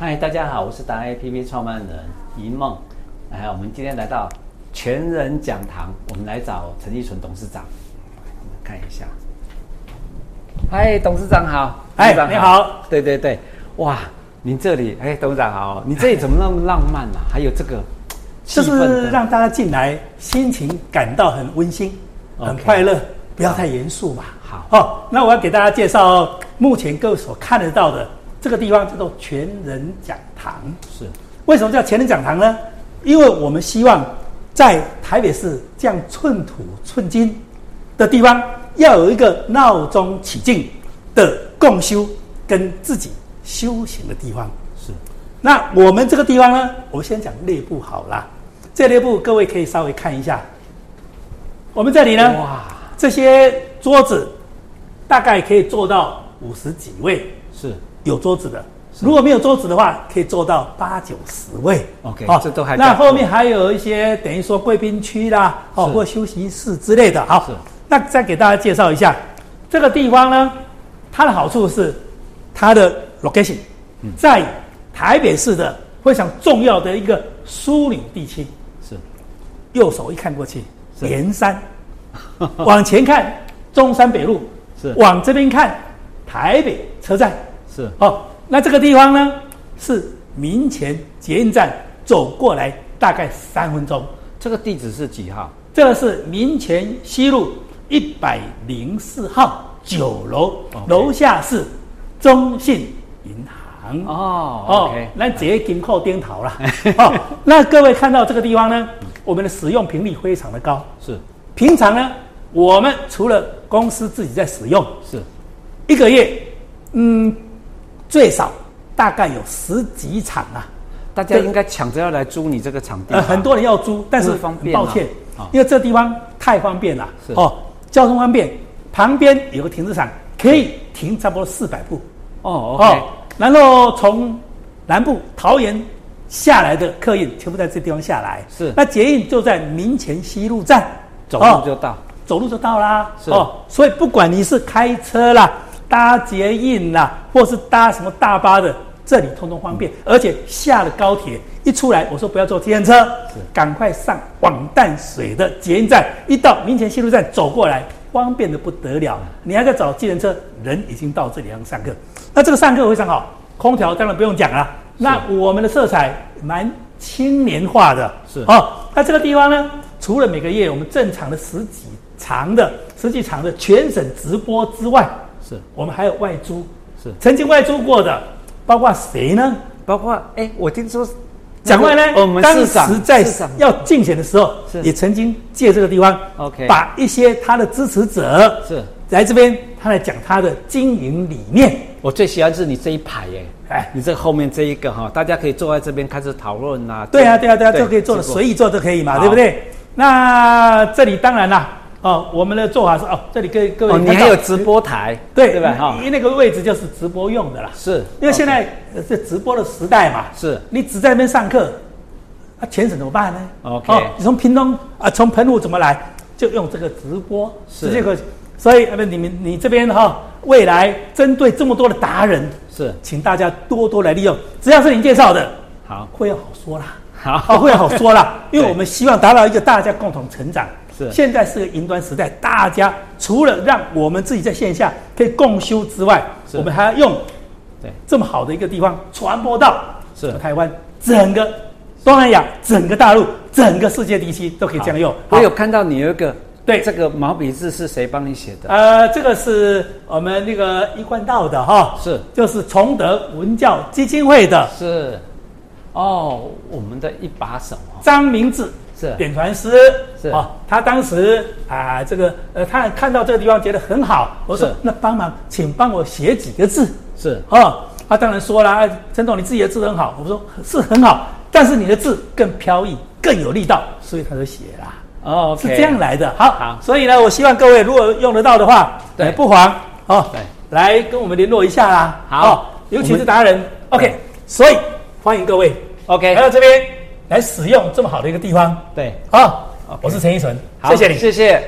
嗨，大家好，我是达人 APP 创办人一梦。哎，我们今天来到全人讲堂，我们来找陈义纯董事长，看一下。嗨，董事长好，哎，你好，对对对，哇，您这里，哎，董事长好，你这里怎么那么浪漫啊？还有这个，就是让大家进来，心情感到很温馨，很快乐，不要太严肃嘛。好，哦，那我要给大家介绍目前各位所看得到的这个地方叫做全人讲堂。是，为什么叫全人讲堂呢？因为我们希望在台北市这样寸土寸金的地方，要有一个闹中取静的共修跟自己修行的地方。是，那我们这个地方呢，我先讲内部好了。这内部各位可以稍微看一下，我们这里呢，哇，这些桌子。大概可以坐到五十几位，是有桌子的。如果没有桌子的话，可以坐到八九十位。OK，哦，这都还。那后面还有一些等于说贵宾区啦，哦，或休息室之类的。好，那再给大家介绍一下这个地方呢，它的好处是它的 location 在台北市的非常重要的一个枢纽地区。是，右手一看过去，连山，往前看中山北路。是往这边看，台北车站是哦。那这个地方呢，是民前捷运站，走过来大概三分钟。这个地址是几号？这个是民前西路一百零四号九楼，楼下是中信银行哦。哦，那直接紧扣钉头了。哦，那各位看到这个地方呢，我们的使用频率非常的高。是，平常呢。我们除了公司自己在使用，是一个月，嗯，最少大概有十几场啊。大家应该抢着要来租你这个场地。呃，很多人要租，但是很抱歉，因为这地方太方便了。哦，交通方便，旁边有个停车场，可以停差不多四百步。哦，OK。然后从南部桃园下来的客运全部在这地方下来。是。那捷运就在民前西路站，走路就到。走路就到啦，哦，所以不管你是开车啦、搭捷运啦，或是搭什么大巴的，这里通通方便。而且下了高铁一出来，我说不要坐计程车，赶快上往淡水的捷运站，一到民前西路站走过来，方便的不得了。你还在找计程车，人已经到这里要上课。那这个上课非常好，空调当然不用讲了。那我们的色彩蛮青年化的，是哦。那这个地方呢，除了每个月我们正常的十几。场的十几场的全省直播之外，是我们还有外租，是曾经外租过的，包括谁呢？包括哎，我听说蒋万呢，我们当时在要竞选的时候，也曾经借这个地方，OK，把一些他的支持者是来这边，他来讲他的经营理念。我最喜欢是你这一排耶，哎，你这后面这一个哈，大家可以坐在这边开始讨论啊。对啊，对啊，对啊，都可以坐的随意坐都可以嘛，对不对？那这里当然啦。哦，我们的做法是哦，这里各各位，哦，你还有直播台，对对吧？哈，因为那个位置就是直播用的啦。是，因为现在是直播的时代嘛。是，你只在那边上课，啊，全省怎么办呢？OK，哦，你从屏东啊，从澎湖怎么来，就用这个直播，是这个。所以啊，不，你们你这边哈，未来针对这么多的达人，是，请大家多多来利用，只要是你介绍的，好，会要好说啦，好，会要好说啦，因为我们希望达到一个大家共同成长。是。现在是个云端时代，大家除了让我们自己在线下可以共修之外，我们还要用对。这么好的一个地方传播到是。台湾整个东南亚、整个大陆、整个世界地区都可以这样用。我有看到你有一个对。这个毛笔字是谁帮你写的？呃，这个是我们那个一贯道的哈，是。就是崇德文教基金会的，是。哦，我们的一把手张明志。是。扁传师是。啊，他当时啊，这个呃，他看到这个地方觉得很好，我说那帮忙，请帮我写几个字。是。啊，他当然说了，陈总你自己的字很好，我说是很好，但是你的字更飘逸，更有力道，所以他就写了。哦，是这样来的。好，好，所以呢，我希望各位如果用得到的话，对，不妨哦，对，来跟我们联络一下啦。好，尤其是达人，OK，所以欢迎各位，OK，来到这边。来使用这么好的一个地方，对，好，我是陈奕纯，谢谢你，谢谢。